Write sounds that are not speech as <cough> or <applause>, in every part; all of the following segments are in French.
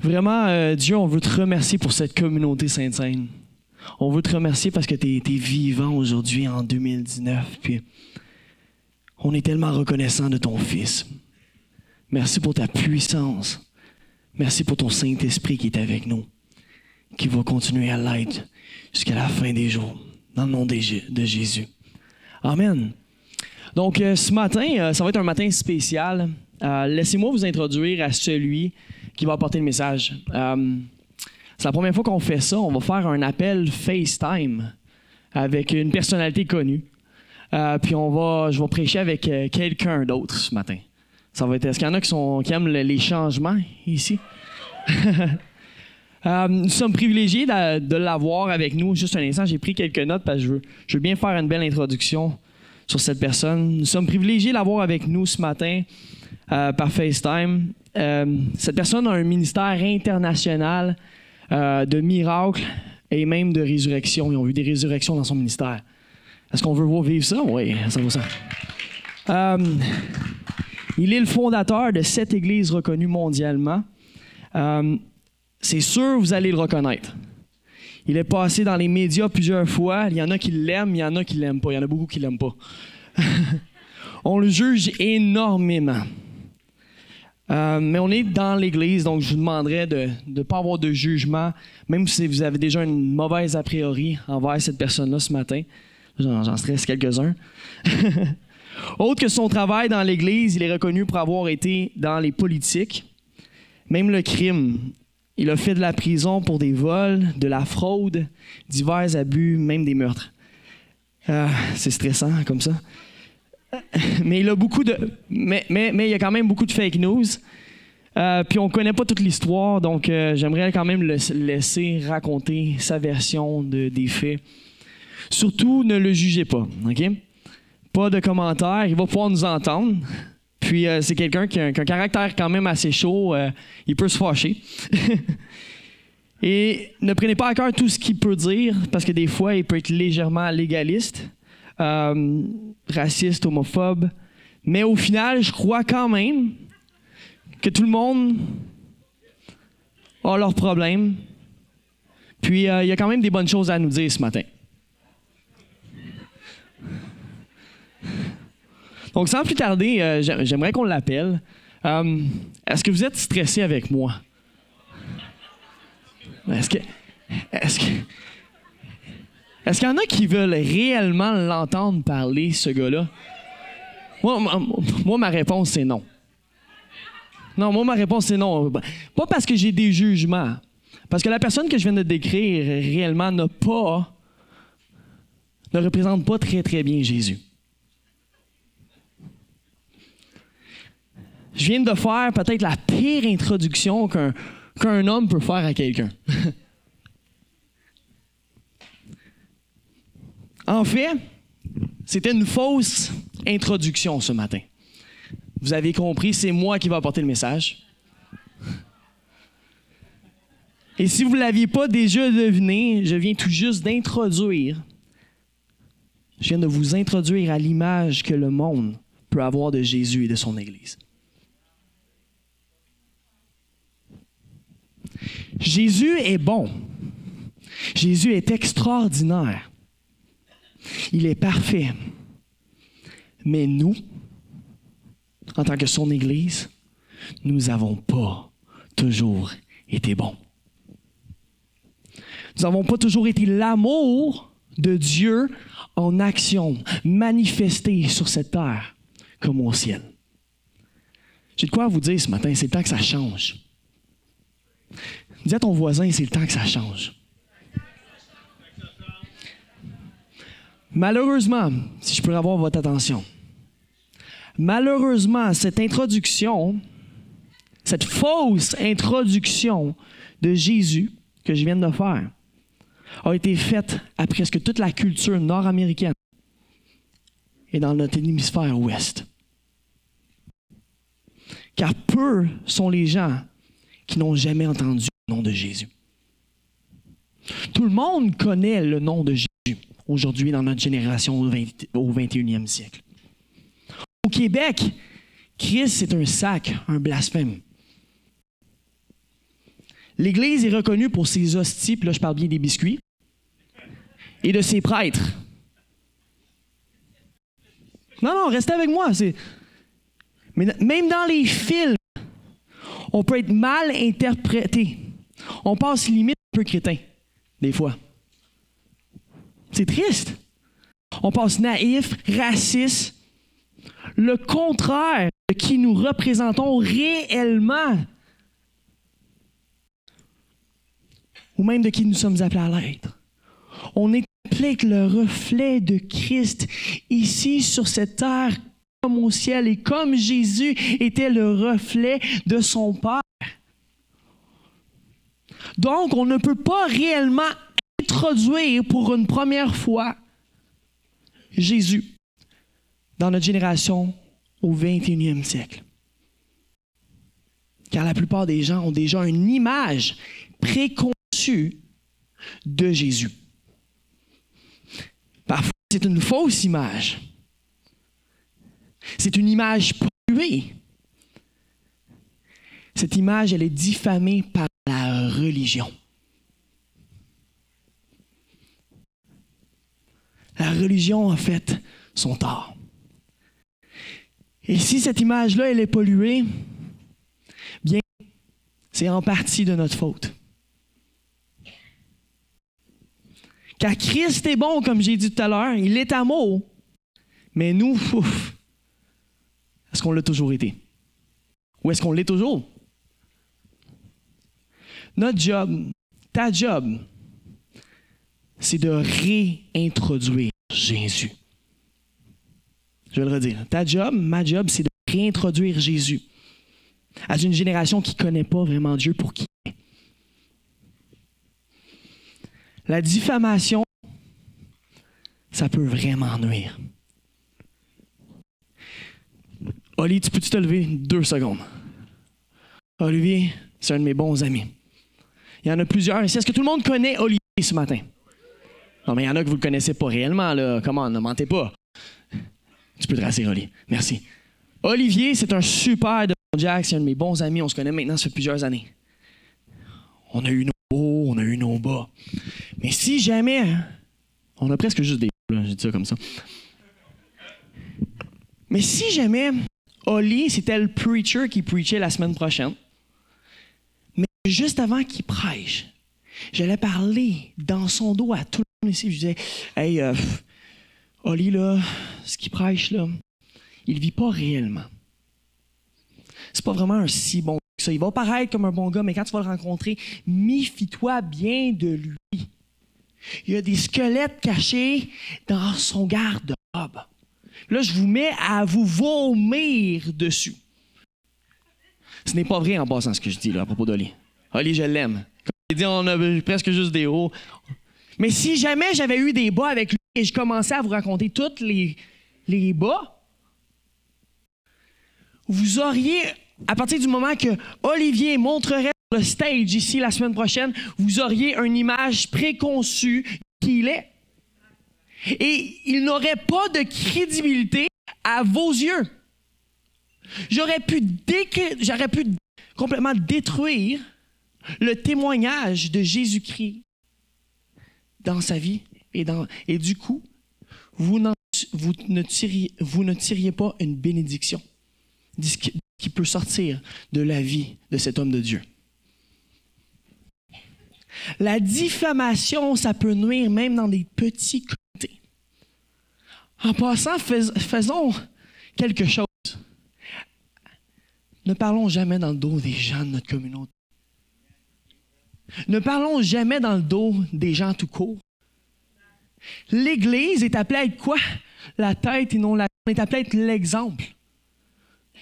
Vraiment, euh, Dieu, on veut te remercier pour cette communauté Sainte-Seine. On veut te remercier parce que tu es, vivant aujourd'hui en 2019. Puis on est tellement reconnaissant de ton Fils. Merci pour ta puissance. Merci pour ton Saint-Esprit qui est avec nous, qui va continuer à l'être jusqu'à la fin des jours, dans le nom de Jésus. Amen. Donc, euh, ce matin, euh, ça va être un matin spécial. Laissez-moi vous introduire à celui qui va apporter le message. c'est la première fois qu'on fait ça. On va faire un appel FaceTime avec une personnalité connue. puis on va, je vais prêcher avec quelqu'un d'autre ce matin. Ça va être. Est-ce qu'il y en a qui, aiment les changements ici? <laughs> nous sommes privilégiés de, l'avoir avec nous. Juste un instant, j'ai pris quelques notes parce que je veux, bien faire une belle introduction sur cette personne. Nous sommes privilégiés de l'avoir avec nous ce matin euh, par FaceTime. Euh, cette personne a un ministère international euh, de miracles et même de résurrection. Ils ont vu des résurrections dans son ministère. Est-ce qu'on veut voir vivre ça? Oui, ça vaut ça. il est le fondateur de cette église reconnue mondialement. C'est sûr, vous allez le reconnaître. Il est passé dans les médias plusieurs fois. Il y en a qui l'aiment, il y en a qui l'aiment pas. Il y en a beaucoup qui l'aiment pas. <laughs> on le juge énormément. Euh, mais on est dans l'Église, donc je vous demanderais de ne pas avoir de jugement, même si vous avez déjà une mauvaise a priori envers cette personne-là ce matin. J'en stresse quelques-uns. <laughs> Autre que son travail dans l'Église, il est reconnu pour avoir été dans les politiques, même le crime. Il a fait de la prison pour des vols, de la fraude, divers abus, même des meurtres. Ah, c'est stressant comme ça. <laughs> Mais il a beaucoup de. Mais, mais, mais il y a quand même beaucoup de fake news. Euh, puis on ne connaît pas toute l'histoire, donc euh, j'aimerais quand même le laisser raconter sa version de, des faits. Surtout, ne le jugez pas, OK? Pas de commentaires, il va pouvoir nous entendre. Puis euh, c'est quelqu'un qui, a un caractère quand même assez chaud. Il peut se fâcher. <laughs> Et ne prenez pas à cœur tout ce qu'il peut dire, parce que des fois, il peut être légèrement légaliste, euh, raciste, homophobe. Mais au final, je crois quand même que tout le monde a leurs problèmes. Puis il y a quand même des bonnes choses à nous dire ce matin. Donc, sans plus tarder, euh, j'aimerais qu'on l'appelle. Euh, est-ce que vous êtes stressé avec moi? Est-ce que. Est-ce que. Est-ce qu'il y en a qui veulent réellement l'entendre parler, ce gars-là? Moi, ma réponse, c'est non. Non, moi, ma réponse, c'est non. Pas parce que j'ai des jugements. Parce que la personne que je viens de décrire réellement n'a pas, ne représente pas très, très bien Jésus. je viens de faire peut-être la pire introduction qu'un homme peut faire à quelqu'un. <laughs> en fait, c'était une fausse introduction ce matin. Vous avez compris, c'est moi qui vais apporter le message. Et si vous ne l'aviez pas déjà deviné, je viens tout juste d'introduire, je viens de vous introduire à l'image que le monde peut avoir de Jésus et de son Église. Jésus est bon. Jésus est extraordinaire. Il est parfait. Mais nous, en tant que son Église, nous n'avons pas toujours été bons. Nous n'avons pas toujours été l'amour de Dieu en action, manifesté sur cette terre comme au ciel. J'ai de quoi vous dire ce matin, c'est le temps que ça change. Dis à ton voisin, c'est le temps que ça change. Malheureusement, si je peux avoir votre attention, malheureusement, cette introduction, cette fausse introduction de Jésus que je viens de faire, a été faite à presque toute la culture nord-américaine et dans notre hémisphère ouest. Car peu sont les gens qui n'ont jamais entendu le nom de Jésus. Tout le monde connaît le nom de Jésus aujourd'hui dans notre génération au, 21e siècle. Au Québec, Christ, c'est un sac, un blasphème. L'Église est reconnue pour ses hosties, puis là je parle bien des biscuits, et de ses prêtres. Non, non, restez avec moi. Mais même dans les films, on peut être mal interprété. On passe limite un peu crétin, des fois. C'est triste. On passe naïf, raciste, le contraire de qui nous représentons réellement. Ou même de qui nous sommes appelés à l'être. On est le reflet de Christ ici sur cette terre comme au ciel et comme Jésus était le reflet de son Père. Donc, on ne peut pas réellement introduire pour une première fois Jésus dans notre génération au 21e siècle. Car la plupart des gens ont déjà une image préconçue de Jésus. Parfois, c'est une fausse image. C'est une image polluée. Cette image, elle est diffamée par la religion. La religion a fait son tort. Et si cette image-là, elle est polluée, bien, c'est en partie de notre faute. Car Christ est bon, comme j'ai dit tout à l'heure, il est amour. Mais nous, est-ce qu'on l'a toujours été? Ou est-ce qu'on l'est toujours? Notre job, ta job, c'est de réintroduire Jésus. Je vais le redire. Ta job, ma job, c'est de réintroduire Jésus à une génération qui ne connaît pas vraiment Dieu pour qui. La diffamation, ça peut vraiment nuire. Oli, tu peux-tu te lever deux secondes? Olivier, c'est un de mes bons amis. Il y en a plusieurs. Est-ce que tout le monde connaît Olivier ce matin? Non, mais il y en a que vous ne connaissez pas réellement. Là. Comment? Ne mentez pas. Tu peux te rassurer, Oli. Merci. Olivier, c'est un super de Jack. C'est un de mes bons amis. On se connaît maintenant, ça fait plusieurs années. On a eu nos hauts, on a eu nos bas. Mais si jamais, hein, on a presque juste des j'ai dit ça comme ça. Mais si jamais Oli, c'était le preacher qui preachait la semaine prochaine, mais juste avant qu'il prêche, j'allais parler dans son dos à tout le monde ici. Je disais, hey, euh, Oli, là, ce qu'il prêche, là, il vit pas réellement. C'est pas vraiment un si bon ça. Il va paraître comme un bon gars, mais quand tu vas le rencontrer, méfie-toi bien de lui. Il y a des squelettes cachés dans son garde-robe. Là, je vous mets à vous vomir dessus. Ce n'est pas vrai en passant ce que je dis à propos d'Oli. Oli, je l'aime. On a presque juste des hauts. Mais si jamais j'avais eu des bas avec lui et je commençais à vous raconter tous les, les bas, vous auriez, à partir du moment que Olivier montrerait le stage ici la semaine prochaine, vous auriez une image préconçue qu'il est. Et il n'aurait pas de crédibilité à vos yeux. J'aurais pu, j'aurais pu complètement détruire le témoignage de Jésus-Christ dans sa vie. Et, du coup, vous, ne tiriez, pas une bénédiction qui peut sortir de la vie de cet homme de Dieu. La diffamation, ça peut nuire même dans des petits comités. En passant, faisons quelque chose. Ne parlons jamais dans le dos des gens de notre communauté. Ne parlons jamais dans le dos des gens tout court. L'Église est appelée à être quoi? La tête et non la On est appelé à être l'exemple.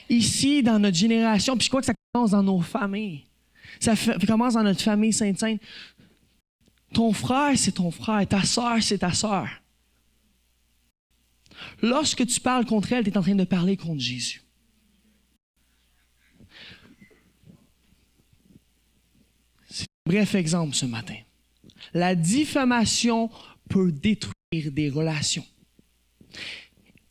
Ici, dans notre génération, puis je crois que ça commence dans nos familles. Ça commence dans notre famille sainte-sainte. Ton frère, c'est ton frère. Ta soeur, c'est ta soeur. Lorsque tu parles contre elle, tu es en train de parler contre Jésus. C'est un bref exemple ce matin. La diffamation peut détruire des relations.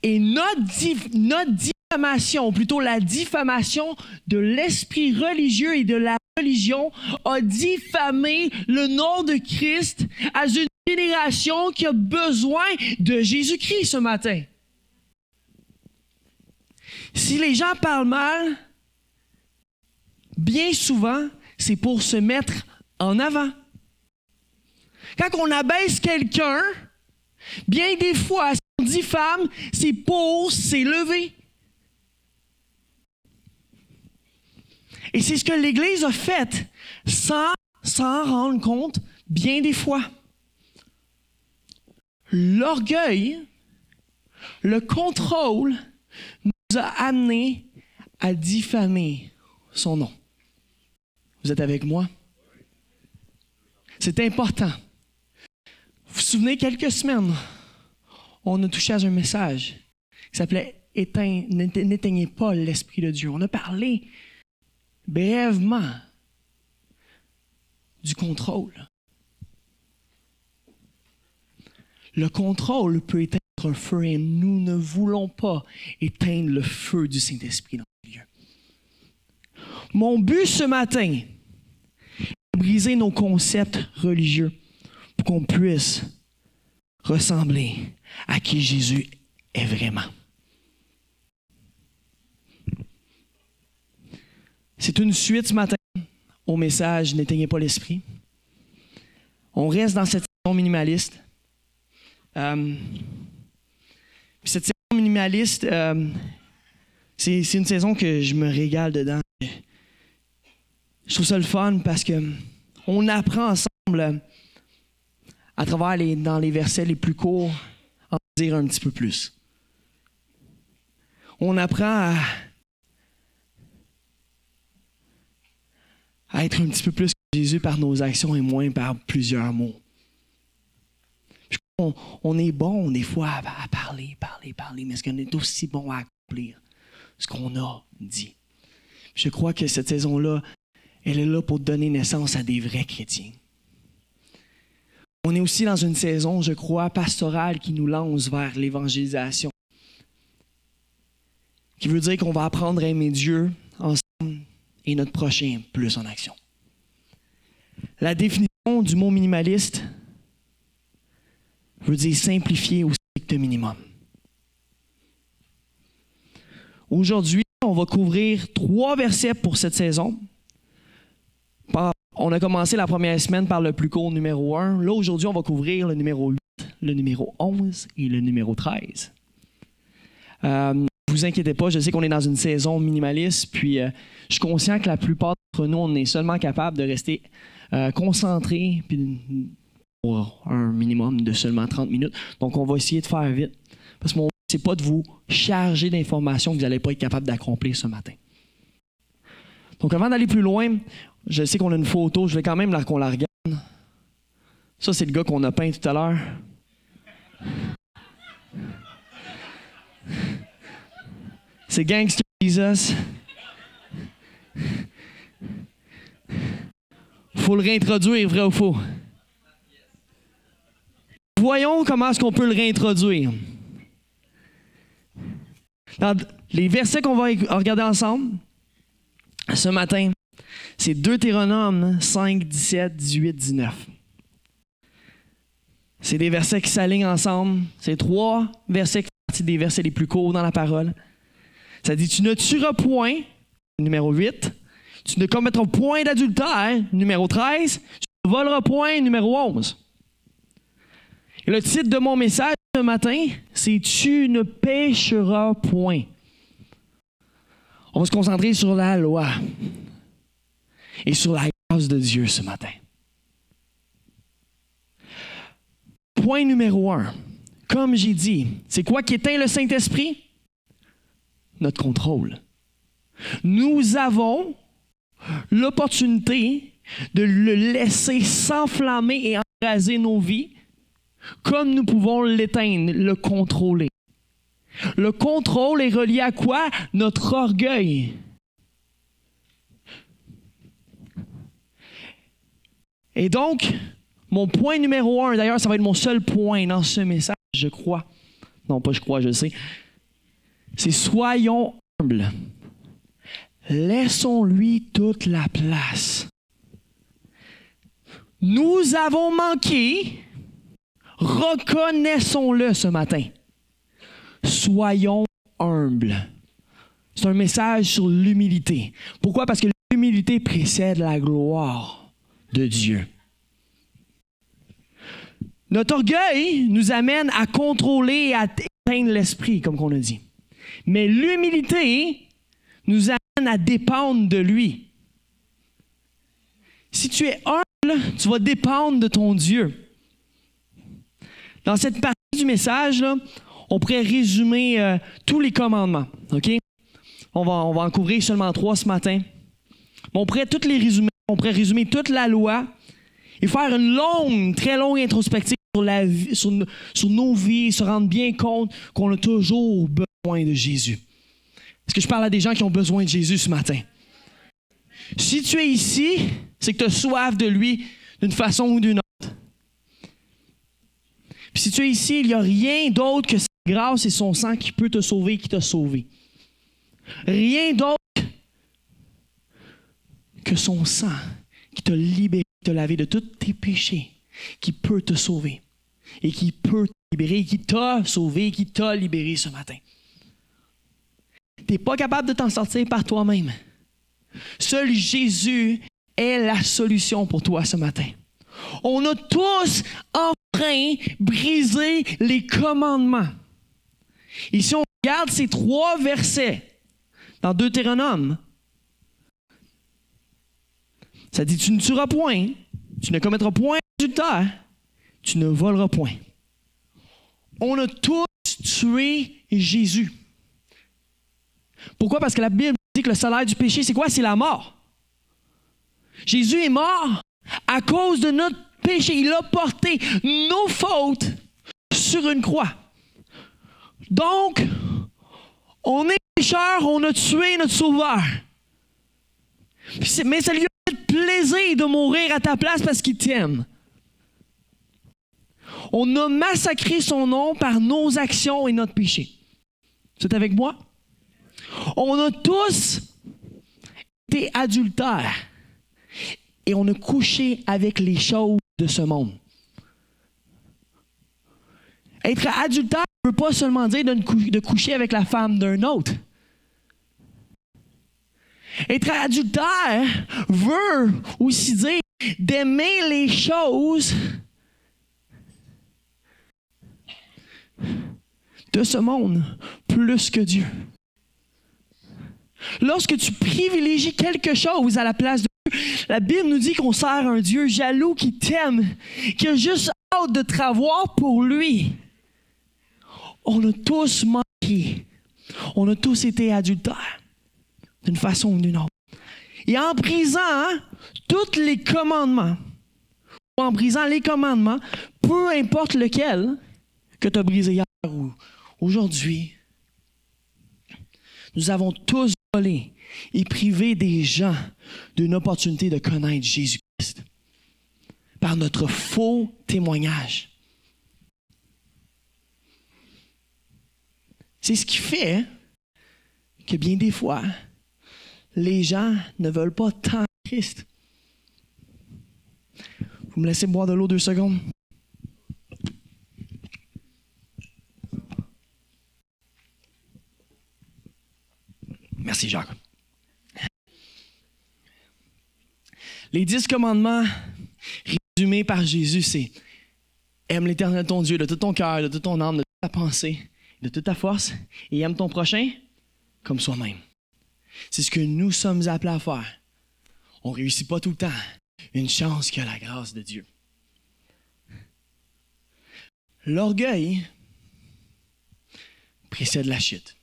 Et notre, notre diffamation, ou plutôt la diffamation de l'esprit religieux et de la religion a diffamé le nom de Christ à une génération qui a besoin de Jésus-Christ ce matin. Si les gens parlent mal, bien souvent, c'est pour se mettre en avant. Quand on abaisse quelqu'un, bien des fois, si on dit femme, c'est pour s'élever. Et c'est ce que l'Église a fait sans s'en rendre compte bien des fois. L'orgueil, le contrôle nous a amené à diffamer son nom. Vous êtes avec moi? C'est important. Vous vous souvenez, quelques semaines, on a touché à un message qui s'appelait N'éteignez pas l'Esprit de Dieu. On a parlé brièvement du contrôle. Le contrôle peut éteindre un feu et nous ne voulons pas éteindre le feu du Saint-Esprit dans le lieu. Mon but ce matin briser nos concepts religieux pour qu'on puisse ressembler à qui Jésus est vraiment. C'est une suite ce matin au message N'éteignez pas l'esprit. On reste dans cette saison minimaliste. Euh, cette saison minimaliste, euh, c'est une saison que je me régale dedans. Je trouve ça le fun parce que on apprend ensemble à travers les, dans les versets les plus courts, à en dire un petit peu plus. On apprend à à être un petit peu plus que Jésus par nos actions et moins par plusieurs mots. On, est bon des fois à, parler, parler, parler, mais est-ce qu'on est aussi bon à accomplir ce qu'on a dit? Je crois que cette saison-là, elle est là pour donner naissance à des vrais chrétiens. On est aussi dans une saison, je crois, pastorale qui nous lance vers l'évangélisation. Qui veut dire qu'on va apprendre à aimer Dieu ensemble et notre prochain plus en action. La définition du mot minimaliste veut dire simplifier au strict minimum. Aujourd'hui, on va couvrir trois versets pour cette saison. On a commencé la première semaine par le plus court numéro 1. Là, aujourd'hui, on va couvrir le numéro 8, le numéro 11 et le numéro 13. Euh, vous inquiétez pas, je sais qu'on est dans une saison minimaliste, puis euh, je suis conscient que la plupart d'entre nous, on est seulement capable de rester euh, concentrés pour un minimum de seulement 30 minutes. Donc, on va essayer de faire vite. Parce que mon but, c'est pas de vous charger d'informations que vous n'allez pas être capable d'accomplir ce matin. Donc, avant d'aller plus loin, je sais qu'on a une photo, je vais quand même qu'on la regarde. Ça, c'est le gars qu'on a peint tout à l'heure. C'est Gangster Jesus. Faut le réintroduire, vrai ou faux? Voyons comment est-ce qu'on peut le réintroduire. Les versets qu'on va regarder ensemble ce matin, c'est Deutéronome 5, 17, 18, 19. C'est des versets qui s'alignent ensemble. C'est trois versets qui font partie des versets les plus courts dans la parole. Ça dit Tu ne tueras point, numéro 8. Tu ne commettras point d'adultère, numéro 13. Tu ne voleras point, numéro 11. Et le titre de mon message ce matin, c'est Tu ne pécheras point. On va se concentrer sur la loi et sur la grâce de Dieu ce matin. Point numéro un. Comme j'ai dit, c'est quoi qui éteint le Saint-Esprit? notre contrôle. Nous avons l'opportunité de le laisser s'enflammer et embraser nos vies comme nous pouvons l'éteindre, le contrôler. Le contrôle est relié à quoi? Notre orgueil. Et donc, mon point numéro un, d'ailleurs, ça va être mon seul point dans ce message, je crois. Non, pas je crois, je sais c'est soyons humbles. Laissons-lui toute la place Nous avons manqué. Reconnaissons-le ce matin. Soyons humbles. C'est un message sur l'humilité. Pourquoi? Parce que l'humilité précède la gloire de Dieu. Notre orgueil nous amène à contrôler et à éteindre l'esprit, comme on a dit. Mais l'humilité nous amène à dépendre de lui. Si tu es humble, tu vas dépendre de ton Dieu. Dans cette partie du message, on pourrait résumer euh, tous les commandements. On va, on va en couvrir seulement trois ce matin. On pourrait toutes les résumer. On pourrait résumer toute la loi et faire une longue, très longue introspective sur, nos vies, se rendre bien compte qu'on a toujours besoin de Jésus. Est-ce que je parle à des gens qui ont besoin de Jésus ce matin? Si tu es ici, c'est que tu as soif de lui d'une façon ou d'une autre. Si tu es ici, il n'y a rien d'autre que sa grâce et son sang qui peut te sauver, qui t'a sauvé. Rien d'autre que son sang qui t'a libéré, qui t'a lavé de tous tes péchés, qui peut te sauver et qui peut te libérer, qui t'a sauvé, qui t'a libéré ce matin. Tu n'es pas capable de t'en sortir par toi-même. Seul Jésus est la solution pour toi ce matin. On a tous enfin brisé les commandements. Et si on regarde ces trois versets dans Deutéronome, ça dit Tu ne tueras point, tu ne commettras point d'adultère, tu ne voleras point. On a tous tué Jésus. Pourquoi? Parce que la Bible dit que le salaire du péché, c'est quoi? C'est la mort. Jésus est mort à cause de notre péché. Il a porté nos fautes sur une croix. Donc, on est pécheurs, on a tué notre sauveur. Mais ça lui plaisir de mourir à ta place parce qu'il t'aime. On a massacré son nom par nos actions et notre péché. C'est avec moi? On a tous été adultères et on a couché avec les choses de ce monde. Être adultère ne veut pas seulement dire de coucher avec la femme d'un autre. Être adultère veut aussi dire d'aimer les choses de ce monde plus que Dieu. Lorsque tu privilégies quelque chose à la place de Dieu, la Bible nous dit qu'on sert un Dieu jaloux qui t'aime, qui a juste hâte de te pour lui. On a tous manqué. On a tous été adultères, d'une façon ou d'une autre. Et en brisant hein, tous les commandements, ou en brisant les commandements, peu importe lequel que tu as brisé hier ou aujourd'hui, nous avons tous volé et privé des gens d'une opportunité de connaître Jésus-Christ par notre faux témoignage. C'est ce qui fait que bien des fois, les gens ne veulent pas tant <laughs> Christ. Vous me laissez boire de l'eau deux secondes? Merci, Jacques. Les dix commandements résumés par Jésus, c'est aime l'Éternel ton Dieu de tout ton cœur, de toute ton âme, de toute ta pensée, de toute ta force, et aime ton prochain comme soi-même. C'est ce que nous sommes appelés à faire. On ne réussit pas tout le temps. Une chance qu'il a la grâce de Dieu. L'orgueil précède la chute.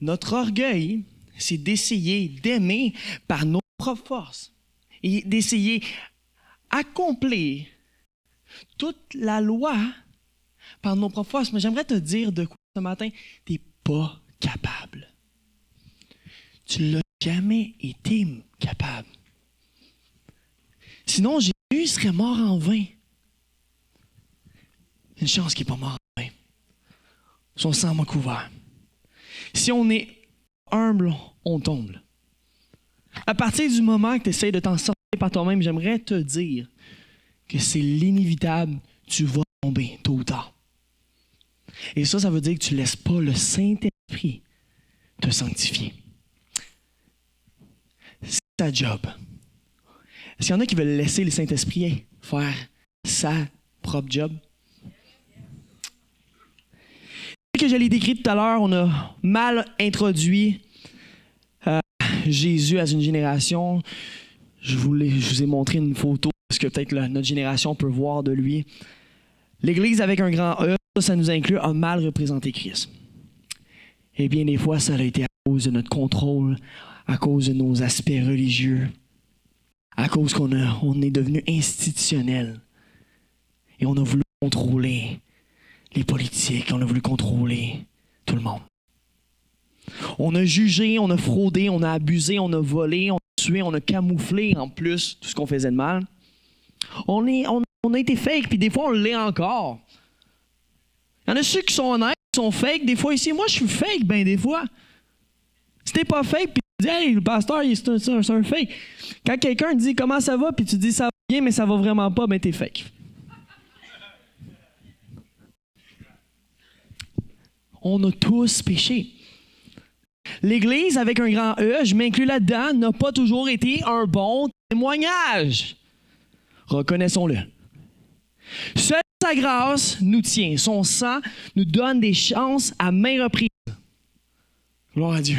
Notre orgueil, c'est d'essayer d'aimer par nos propres forces et d'essayer d'accomplir toute la loi par nos propres forces. Mais j'aimerais te dire de quoi ce matin, tu n'es pas capable. Tu l'as jamais été capable. Sinon, Jésus serait mort en vain. Une chance qu'il n'est pas mort en vain. Son sang m'a couvert. Si on est humble, on tombe. À partir du moment que tu essaies de t'en sortir par toi-même, j'aimerais te dire que c'est l'inévitable, tu vas tomber tôt ou tard. Et ça, ça veut dire que tu ne laisses pas le Saint-Esprit te sanctifier. Ta job. Est-ce qu'il y en a qui veulent laisser le Saint-Esprit faire sa propre job? que je l'ai décrit tout à l'heure, on a mal introduit euh, Jésus à une génération. Je vous, je vous ai montré une photo, parce que peut-être notre génération peut voir de lui. L'Église avec un grand E, ça nous inclut, a mal représenté Christ. Et bien des fois, ça a été à cause de notre contrôle, à cause de nos aspects religieux, à cause qu'on on est devenu institutionnel. Et on a voulu contrôler les politiques, on a voulu contrôler tout le monde. On a jugé, on a fraudé, on a abusé, on a volé, on a tué, on a camouflé en plus tout ce qu'on faisait de mal. On, est, on, a été fake, puis des fois on l'est encore. Il y en a ceux qui sont honnêtes, qui sont fake. Des fois ici, moi je suis fake, ben des fois. Si t'es pas fake, puis dis, hey, le pasteur, c'est un, un, fake. Quand quelqu'un dit comment ça va, puis tu dis ça va bien, mais ça va vraiment pas, ben t'es fake. On a tous péché. L'Église, avec un grand E, je m'inclus là-dedans, n'a pas toujours été un bon témoignage. Reconnaissons-le. Seule sa grâce nous tient. Son sang nous donne des chances à main reprise. Gloire à Dieu.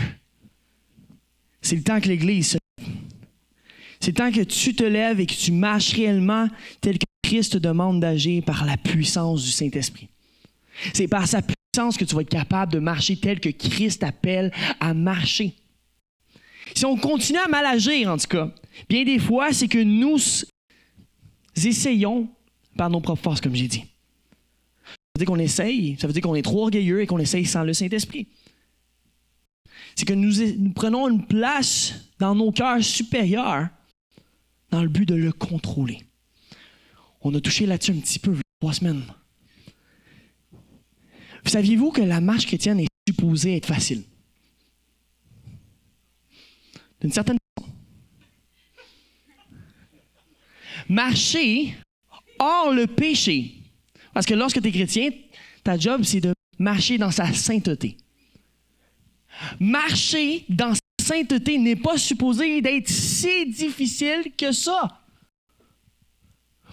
C'est le temps que l'Église se C'est le temps que tu te lèves et que tu marches réellement tel que Christ te demande d'agir par la puissance du Saint-Esprit. C'est par sa puissance que tu vas être capable de marcher tel que Christ appelle à marcher. Si on continue à mal agir, en tout cas, bien des fois, c'est que nous essayons par nos propres forces, comme j'ai dit. Ça veut dire qu'on essaye, ça veut dire qu'on est trop orgueilleux et qu'on essaye sans le Saint-Esprit. C'est que nous, prenons une place dans nos cœurs supérieurs dans le but de le contrôler. On a touché là-dessus un petit peu trois semaines. Saviez-vous que la marche chrétienne est supposée être facile? D'une certaine façon. Marcher hors le péché. Parce que lorsque tu es chrétien, ta job, c'est de marcher dans sa sainteté. Marcher dans sa sainteté n'est pas supposé d'être si difficile que ça.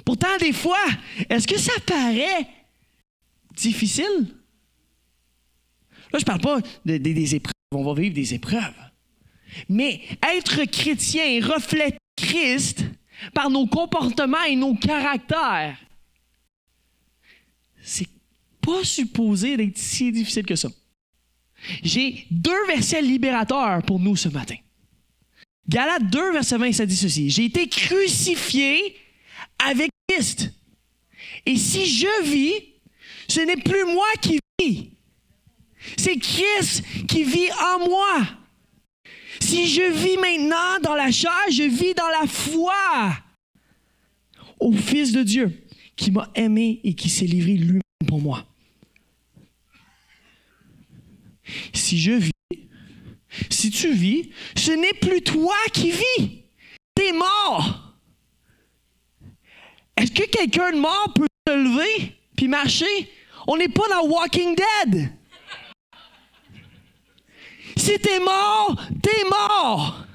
Pourtant, des fois, est-ce que ça paraît difficile? Là, je ne parle pas des épreuves. On va vivre des épreuves. Mais être chrétien reflète Christ par nos comportements et nos caractères. C'est pas supposé d'être si difficile que ça. J'ai deux versets libérateurs pour nous ce matin. Galates 2, verset 20, ça dit ceci. J'ai été crucifié avec Christ. Et si je vis, ce n'est plus moi qui vis. C'est Christ qui vit en moi. Si je vis maintenant dans la chair, je vis dans la foi au Fils de Dieu qui m'a aimé et qui s'est livré lui-même pour moi. Si je vis, si tu vis, ce n'est plus toi qui vis. T'es mort. Est-ce que quelqu'un de mort peut se lever puis marcher? On n'est pas dans Walking Dead. Si t'es mort, t'es mort.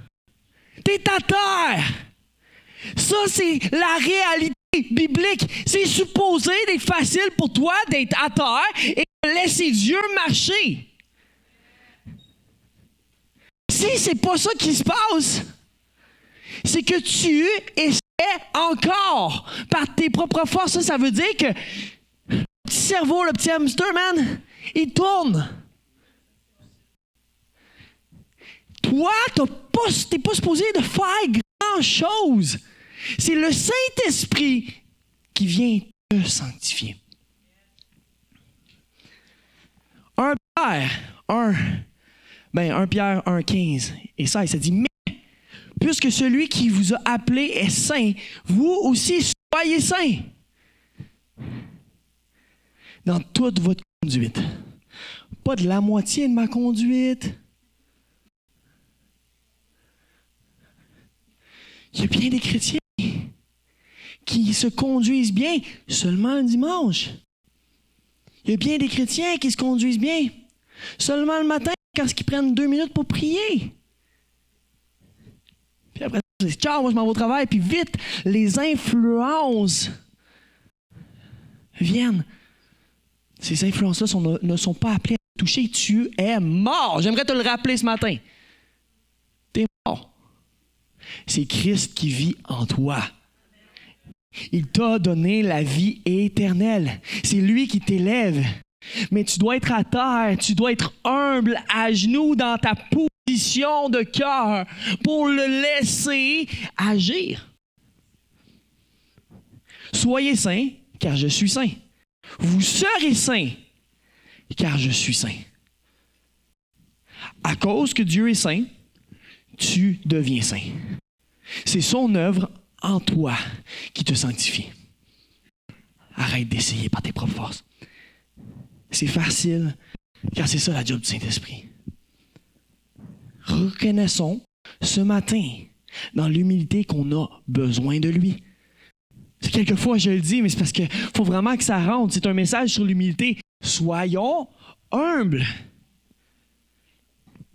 T'es à terre. Ça, c'est la réalité biblique. C'est supposé d'être facile pour toi d'être à terre et de laisser Dieu marcher. Si c'est pas ça qui se passe, c'est que tu essaies encore par tes propres forces. Ça, veut dire que le petit cerveau, le petit hamster, man, il tourne. Toi, tu n'es pas supposé de faire grand-chose. C'est le Saint-Esprit qui vient te sanctifier. Un Pierre, un, ben, un Pierre 1,15. Et ça, il s'est dit, mais puisque celui qui vous a appelé est saint, vous aussi soyez saint dans toute votre conduite. Pas de la moitié de ma conduite, Il y a bien des chrétiens qui se conduisent bien seulement le dimanche. Il y a bien des chrétiens qui se conduisent bien seulement le matin quand ils prennent deux minutes pour prier. Puis après, c'est ciao, moi je m'en vais au travail, puis vite, les influences viennent. Ces influences-là ne sont pas appelées à toucher. Tu es mort. J'aimerais te le rappeler ce matin. Tu es mort. C'est Christ qui vit en toi. Il t'a donné la vie éternelle. C'est lui qui t'élève. Mais tu dois être à terre, tu dois être humble, à genoux dans ta position de cœur pour le laisser agir. Soyez saints, car je suis saint. Vous serez saints, car je suis saint. À cause que Dieu est saint, tu deviens saint. C'est son œuvre en toi qui te sanctifie. Arrête d'essayer par tes propres forces. C'est facile, car c'est ça la job du Saint-Esprit. Reconnaissons ce matin, dans l'humilité, qu'on a besoin de lui. Quelquefois, je le dis, mais c'est parce qu'il faut vraiment que ça rentre. C'est un message sur l'humilité. Soyons humbles.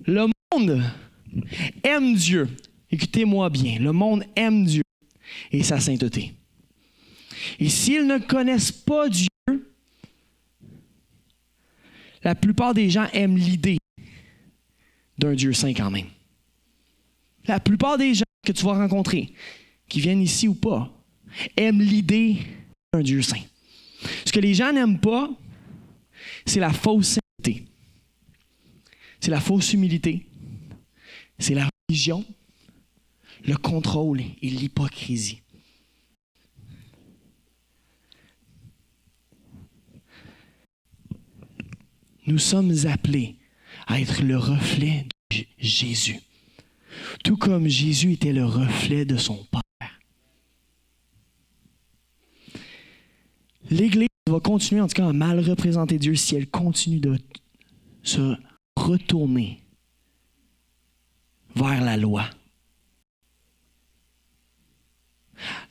Le monde aime Dieu. Écoutez-moi bien. Le monde aime Dieu et sa sainteté. Et s'ils ne connaissent pas Dieu, la plupart des gens aiment l'idée d'un Dieu saint quand même. La plupart des gens que tu vas rencontrer, qui viennent ici ou pas, aiment l'idée d'un Dieu saint. Ce que les gens n'aiment pas, c'est la fausse sainteté. C'est la fausse humilité. C'est la religion, le contrôle et l'hypocrisie. Nous sommes appelés à être le reflet de Jésus, tout comme Jésus était le reflet de son Père. L'Église va continuer en tout cas à mal représenter Dieu si elle continue de se retourner vers la loi.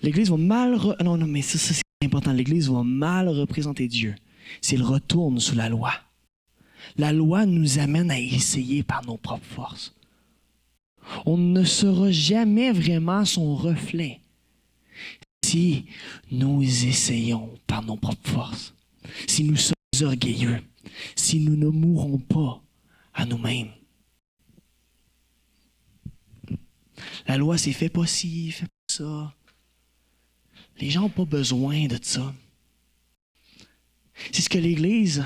L'Église va mal... Non, non, mais c'est important. L'Église va mal représenter Dieu s'il retourne sous la loi. La loi nous amène à essayer par nos propres forces. On ne sera jamais vraiment son reflet si nous essayons par nos propres forces, si nous sommes orgueilleux, si nous ne mourrons pas à nous-mêmes. La loi, c'est fait pas ci, fait pas ça. Les gens n'ont pas besoin de ça. C'est ce que l'Église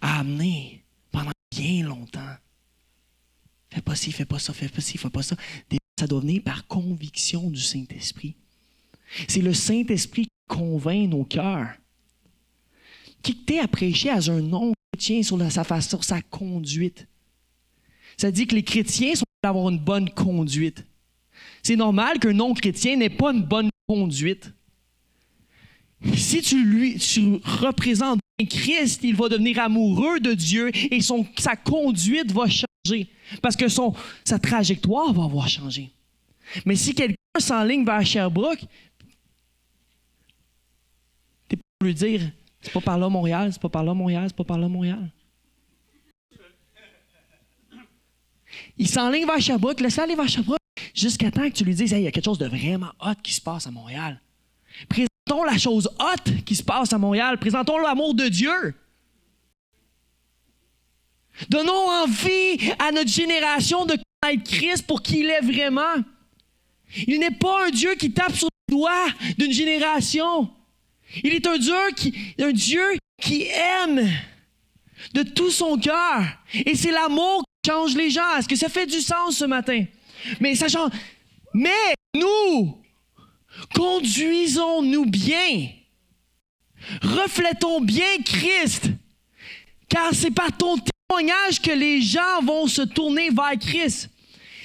a amené pendant bien longtemps. Fais pas ci, fais pas ça, fais pas ci, fais pas ça. Ça doit venir par conviction du Saint-Esprit. C'est le Saint-Esprit qui convainc nos cœurs. Qui t'est à prêcher à un non-chrétien sur sa façon, sa conduite. Ça dit que les chrétiens sont avoir une bonne conduite. C'est normal qu'un non-chrétien n'ait pas une bonne conduite. Si tu lui tu représentes Christ, il va devenir amoureux de Dieu et son, sa conduite va changer parce que son, sa trajectoire va avoir changé. Mais si quelqu'un s'enligne vers Sherbrooke, tu peux lui dire c'est pas par là Montréal, c'est pas par là Montréal, c'est pas par là Montréal. Il s'enligne vers Sherbrooke, laisse aller vers Sherbrooke jusqu'à temps que tu lui dises il y a quelque chose de vraiment hot qui se passe à Montréal. La chose haute qui se passe à Montréal. Présentons l'amour de Dieu. Donnons envie à notre génération de connaître Christ pour qui il est vraiment. Il n'est pas un Dieu qui tape sur le doigt d'une génération. Il est un Dieu qui, un Dieu qui aime de tout son cœur. Et c'est l'amour qui change les gens. Est-ce que ça fait du sens ce matin? Mais ça change. Mais nous, Conduisons-nous bien. Reflétons bien Christ. Car c'est par ton témoignage que les gens vont se tourner vers Christ.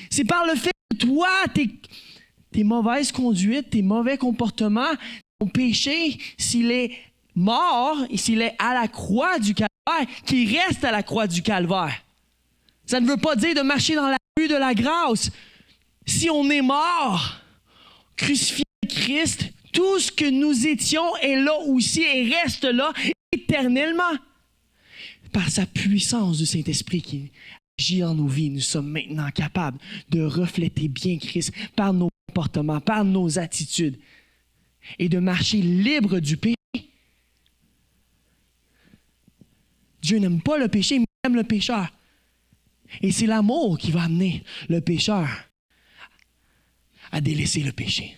C'est par le fait que toi, tes, mauvaises conduites, tes mauvais comportements, ton péché, s'il est mort et s'il est à la croix du calvaire, qu'il reste à la croix du calvaire. Ça ne veut pas dire de marcher dans la rue de la grâce. Si on est mort, crucifié Christ, tout ce que nous étions est là aussi et reste là éternellement. Par sa puissance du Saint-Esprit qui agit en nos vies, nous sommes maintenant capables de refléter bien Christ par nos comportements, par nos attitudes et de marcher libre du péché. Dieu n'aime pas le péché, mais aime le pécheur. Et c'est l'amour qui va amener le pécheur à délaisser le péché.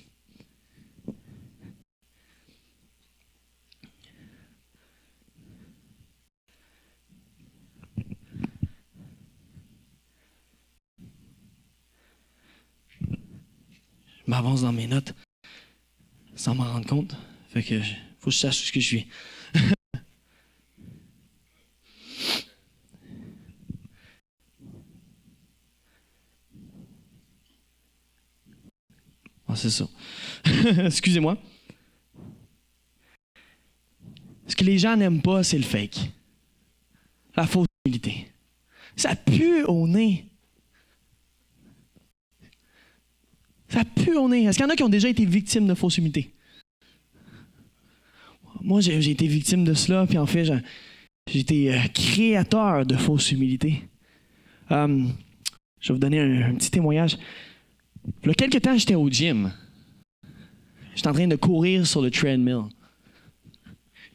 M'avance dans mes notes sans m'en rendre compte. Fait que faut que je sache ce que je suis. <laughs> Ah, c'est ça. <laughs> Excusez-moi. Ce que les gens n'aiment pas, c'est le fake. La fausse humilité. Ça pue au nez. Ça pue au nez. Est-ce qu'il y en a qui ont déjà été victimes de fausse humilité? Moi, j'ai été victime de cela, puis en fait, j'ai été euh, créateur de fausse humilité. Euh, je vais vous donner un petit témoignage. Il y a quelques temps, j'étais au gym. J'étais en train de courir sur le treadmill.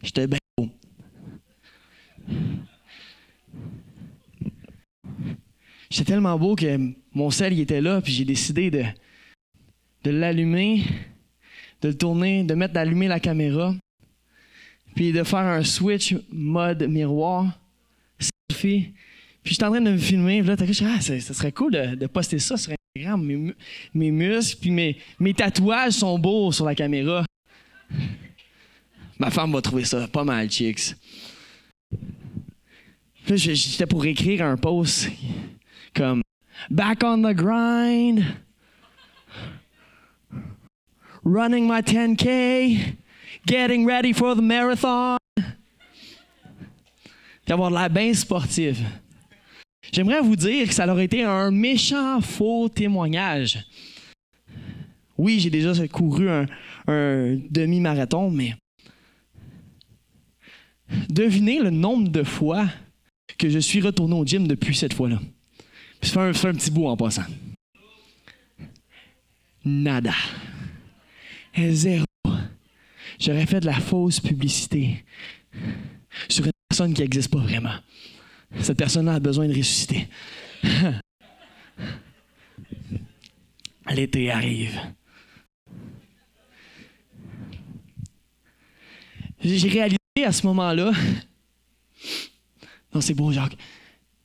J'étais bien beau. J'étais tellement beau que mon sel il était là, puis j'ai décidé de, de l'allumer, de le tourner, de mettre d'allumer la caméra, puis de faire un switch mode miroir, selfie. Puis j'étais en train de me filmer, puis là, t'as ah, ça, serait cool de, poster ça sur mes, mes muscles puis mes, mes tatouages sont beaux sur la caméra. Ma femme va trouver ça pas mal, chicks. j'étais pour écrire un post comme Back on the grind, running my 10K, getting ready for the marathon. Puis avoir l'air bien sportif. J'aimerais vous dire que ça aurait été un méchant faux témoignage. Oui, j'ai déjà couru un, demi-marathon, mais devinez le nombre de fois que je suis retourné au gym depuis cette fois-là. Puis fais un, un petit bout en passant. Nada. Zéro. J'aurais fait de la fausse publicité sur une personne qui n'existe pas vraiment. Cette personne-là a besoin de ressusciter. <laughs> L'été arrive. J'ai réalisé à ce moment-là. Non, c'est beau, Jacques.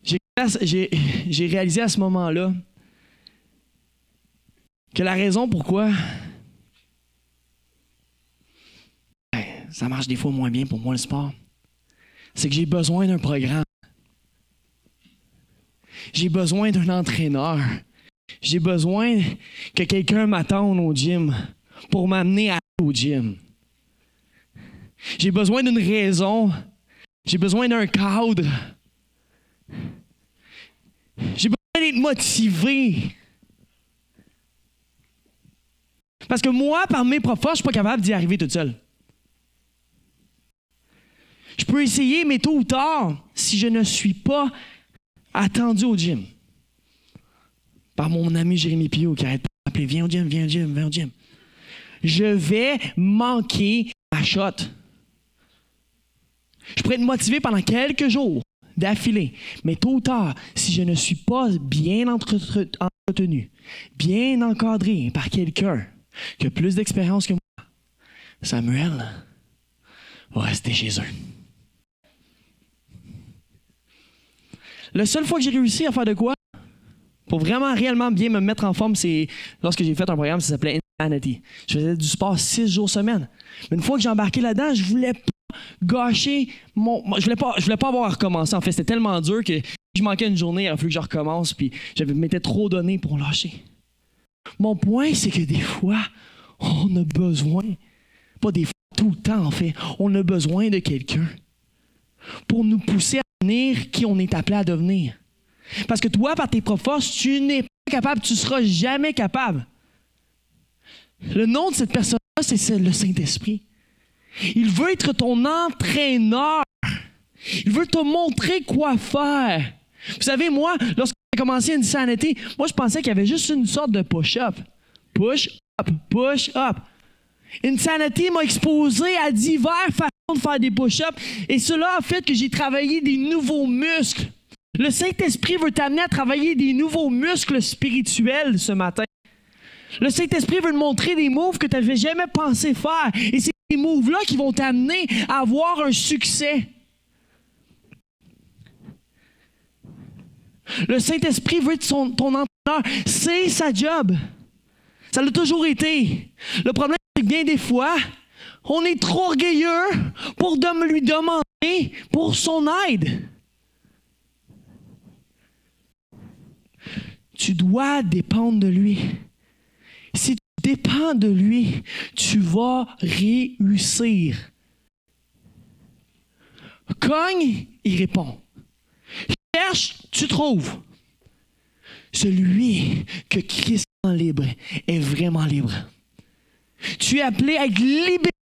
J'ai réalisé à ce moment-là que la raison pourquoi ça marche des fois moins bien pour moi le sport, c'est que j'ai besoin d'un programme. J'ai besoin d'un entraîneur. J'ai besoin que quelqu'un m'attende au gym pour m'amener à au gym. J'ai besoin d'une raison. J'ai besoin d'un cadre. J'ai besoin d'être motivé. Parce que moi, par mes propres forces, je ne suis pas capable d'y arriver toute seule. Je peux essayer, mais tôt ou tard, si je ne suis pas attendu au gym par mon ami Jérémy Pio qui arrête pas d'appeler Viens au gym, viens au gym, viens au gym. Je vais manquer ma shot. Je pourrais être motivé pendant quelques jours d'affilée, mais tôt ou tard, si je ne suis pas bien entretenu, bien encadré par quelqu'un qui a plus d'expérience que moi, Samuel va rester chez eux. La seule fois que j'ai réussi à faire de quoi? Pour vraiment, réellement bien me mettre en forme, c'est lorsque j'ai fait un programme qui s'appelait Insanity. Je faisais du sport six jours semaine. Mais une fois que j'ai embarqué là-dedans, je voulais pas gâcher mon. Je voulais pas, je voulais pas avoir à recommencer. En fait, c'était tellement dur que je manquais une journée, il a fallu que je recommence, puis je m'étais trop donné pour lâcher. Mon point, c'est que des fois, on a besoin, pas des fois, tout le temps en fait, on a besoin de quelqu'un pour nous pousser à qui on est appelé à devenir. Parce que toi, par tes propres forces, tu n'es pas capable, tu ne seras jamais capable. Le nom de cette personne-là, c'est le Saint-Esprit. Il veut être ton entraîneur. Il veut te montrer quoi faire. Vous savez, moi, lorsque j'ai commencé une sanité, moi, je pensais qu'il y avait juste une sorte de push-up. Push-up, push-up. Insanity m'a exposé à diverses façons de faire des push-ups et cela a fait que j'ai travaillé des nouveaux muscles. Le Saint-Esprit veut t'amener à travailler des nouveaux muscles spirituels ce matin. Le Saint-Esprit veut te montrer des moves que tu n'avais jamais pensé faire. Et c'est ces moves-là qui vont t'amener à avoir un succès. Le Saint-Esprit veut être ton entraîneur. C'est sa job. Ça l'a toujours été. Le problème, c'est que bien des fois, on est trop orgueilleux pour lui demander pour son aide. Tu dois dépendre de lui. Si tu dépends de lui, tu vas réussir. Cogne, il répond. Cherche, tu trouves. Celui que Christ rend libre est vraiment libre. Tu es appelé à être libéré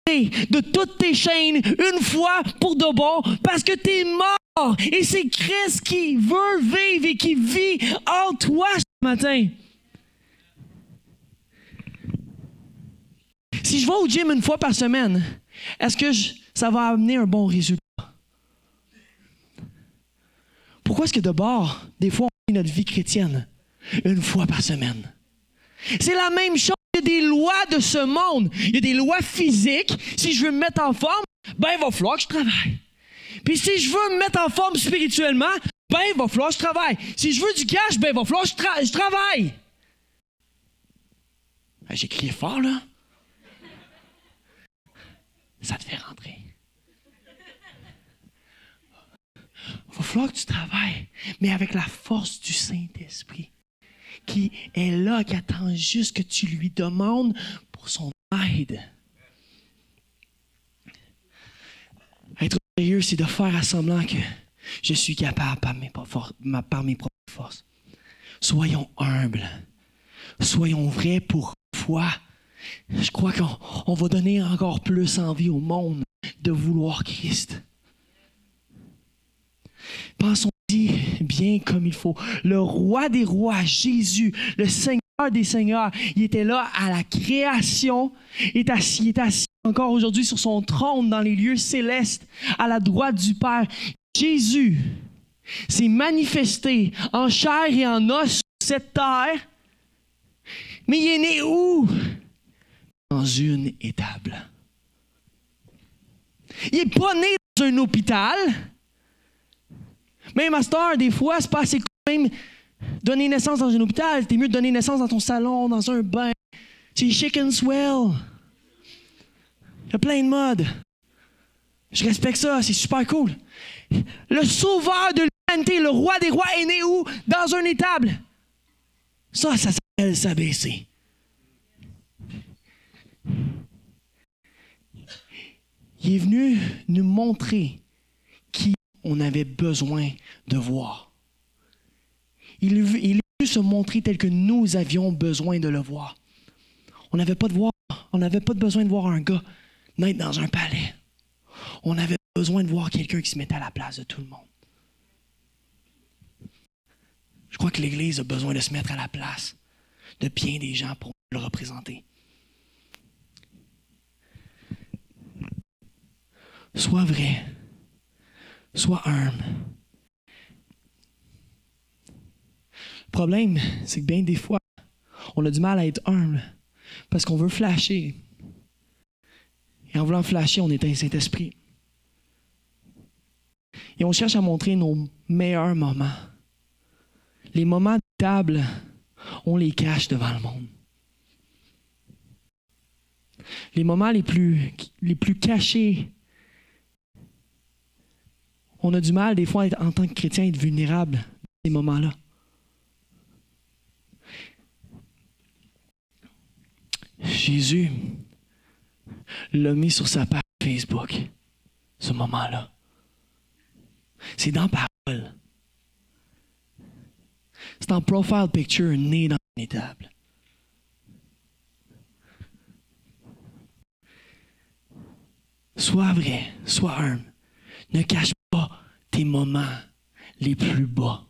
de toutes tes chaînes une fois pour de bon parce que tu es mort. Et c'est Christ qui veut vivre et qui vit en toi ce matin. Si je vais au gym une fois par semaine, est-ce que ça va amener un bon résultat? Pourquoi est-ce que de bord, des fois, on vit notre vie chrétienne une fois par semaine? C'est la même chose. Il y a des lois de ce monde. Il y a des lois physiques. Si je veux me mettre en forme, ben, il va falloir que je travaille. Puis si je veux me mettre en forme spirituellement, ben, il va falloir que je travaille. Si je veux du cash, ben, il va falloir que je, travaille. J'ai crié fort, là. Ça te fait rentrer. Il va falloir que tu travailles, mais avec la force du Saint-Esprit qui est là, qui attend juste que tu lui demandes pour son aide. Être sérieux, c'est de faire assemblant que je suis capable par mes, par mes propres forces. Soyons humbles. Soyons vrais pour foi. Je crois qu'on va donner encore plus envie au monde de vouloir Christ. Pensons bien comme il faut. Le roi des rois, Jésus, le Seigneur des seigneurs, il était là à la création, il est assis, il est assis encore aujourd'hui sur son trône dans les lieux célestes, à la droite du Père. Jésus s'est manifesté en chair et en os sur cette terre, mais il est né où? Dans une étable. Il n'est pas né dans un hôpital. Même master, des fois, c'est pas assez même donner naissance dans un hôpital. C'est mieux de donner naissance dans ton salon, dans un bain. C'est chicken swell. Il y a plein de modes. Je respecte ça, c'est super cool. Le sauveur de l'humanité, le roi des rois, est né où? Dans un étable. Ça, ça s'appelle s'abaisser. Il est venu nous montrer on avait besoin de voir. Il, est venu se montrer tel que nous avions besoin de le voir. On n'avait pas, de voir, on n'avait pas besoin de voir un gars naître dans un palais. On avait besoin de voir quelqu'un qui se mettait à la place de tout le monde. Je crois que l'Église a besoin de se mettre à la place de bien des gens pour le représenter. Sois vrai. Sois humble. Le problème, c'est que bien des fois, on a du mal à être humble parce qu'on veut flasher. Et en voulant flasher, on éteint le Saint-Esprit. Et on cherche à montrer nos meilleurs moments. Les moments de table, on les cache devant le monde. Les moments les plus cachés on a du mal, des fois, en tant que chrétien, à être vulnérable dans ces moments-là. Jésus l'a mis sur sa page Facebook, ce moment-là. C'est dans parole. C'est en profile picture né dans une étable. Sois vrai, sois humble. Ne cache tes moments les plus bas.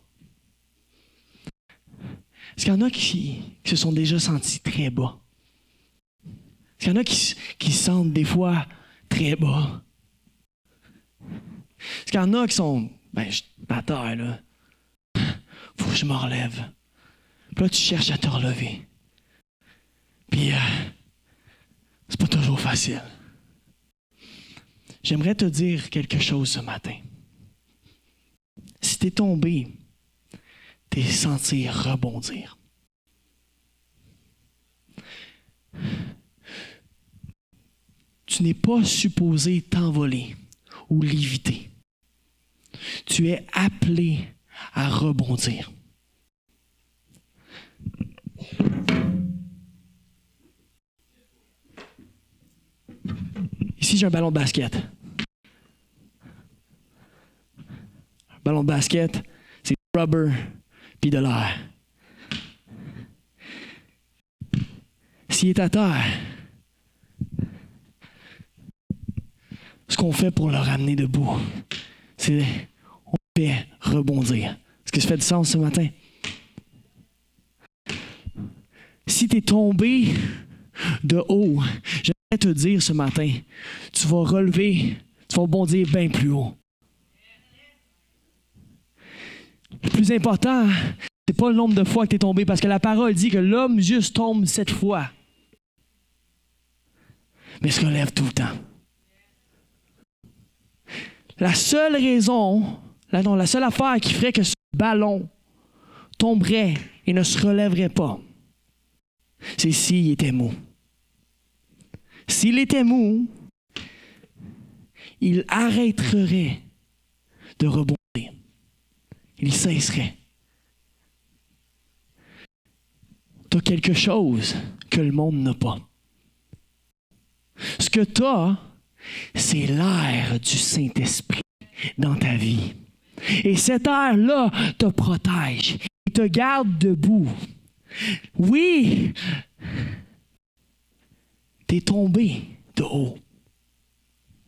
Est-ce qu'il y en a qui, se sont déjà sentis très bas? Est-ce qu'il y en a qui, se sentent des fois très bas? Est-ce qu'il y en a qui sont, ben, je à là. Faut que je me relève. Puis là, tu cherches à te relever. Puis, euh, c'est pas toujours facile. J'aimerais te dire quelque chose ce matin. Si tu es tombé, t'es senti rebondir. Tu n'es pas supposé t'envoler ou l'éviter. Tu es appelé à rebondir. Ici, j'ai un ballon de basket. Ballon de basket, c'est rubber puis de l'air. S'il est à terre, ce qu'on fait pour le ramener debout, c'est on fait rebondir. Est-ce que ça fait du sens ce matin? Si tu es tombé de haut, j'aimerais te dire ce matin, tu vas relever, tu vas rebondir bien plus haut. Le plus important, c'est pas le nombre de fois que tu es tombé, parce que la parole dit que l'homme juste tombe sept fois, mais se relève tout le temps. La seule raison, la, non, la seule affaire qui ferait que ce ballon tomberait et ne se relèverait pas, c'est s'il était mou. S'il était mou, il arrêterait de rebondir. Il cesserait. Tu as quelque chose que le monde n'a pas. Ce que tu as, c'est l'air du Saint-Esprit dans ta vie. Et cet air-là te protège. Il te garde debout. Oui, tu es tombé de haut.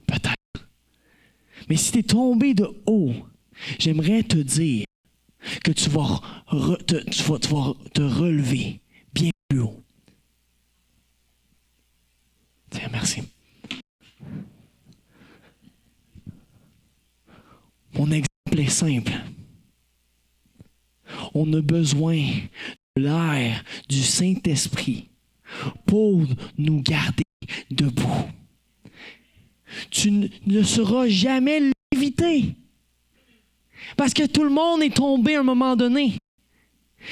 Peut-être. Mais si tu es tombé de haut, j'aimerais te dire que tu vas, te, te relever bien plus haut. Tiens, merci. Mon exemple est simple. On a besoin de l'air du Saint-Esprit pour nous garder debout. Tu ne seras jamais lévité. Parce que tout le monde est tombé à un moment donné.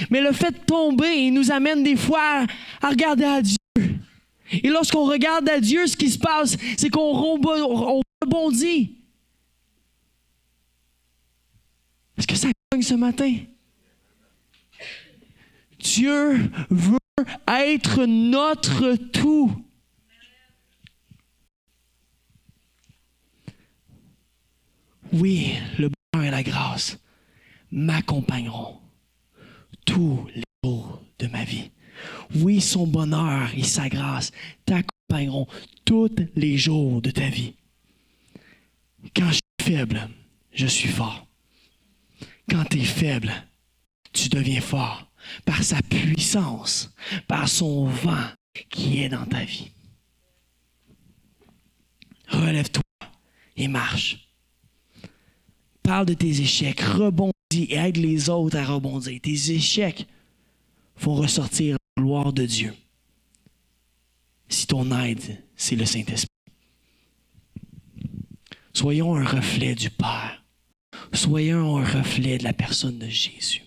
Mais le fait de tomber nous amène des fois à regarder à Dieu. Et lorsqu'on regarde à Dieu, ce qui se passe, c'est qu'on rebondit. Est-ce que ça gagne ce matin? Dieu veut être notre tout. Oui, le et la grâce m'accompagneront tous les jours de ma vie. Oui, son bonheur et sa grâce t'accompagneront tous les jours de ta vie. Quand je suis faible, je suis fort. Quand tu es faible, tu deviens fort par sa puissance, par son vent qui est dans ta vie. Relève-toi et marche. Parle de tes échecs, rebondis et aide les autres à rebondir. Tes échecs font ressortir la gloire de Dieu. Si ton aide, c'est le Saint-Esprit. Soyons un reflet du Père. Soyons un reflet de la personne de Jésus.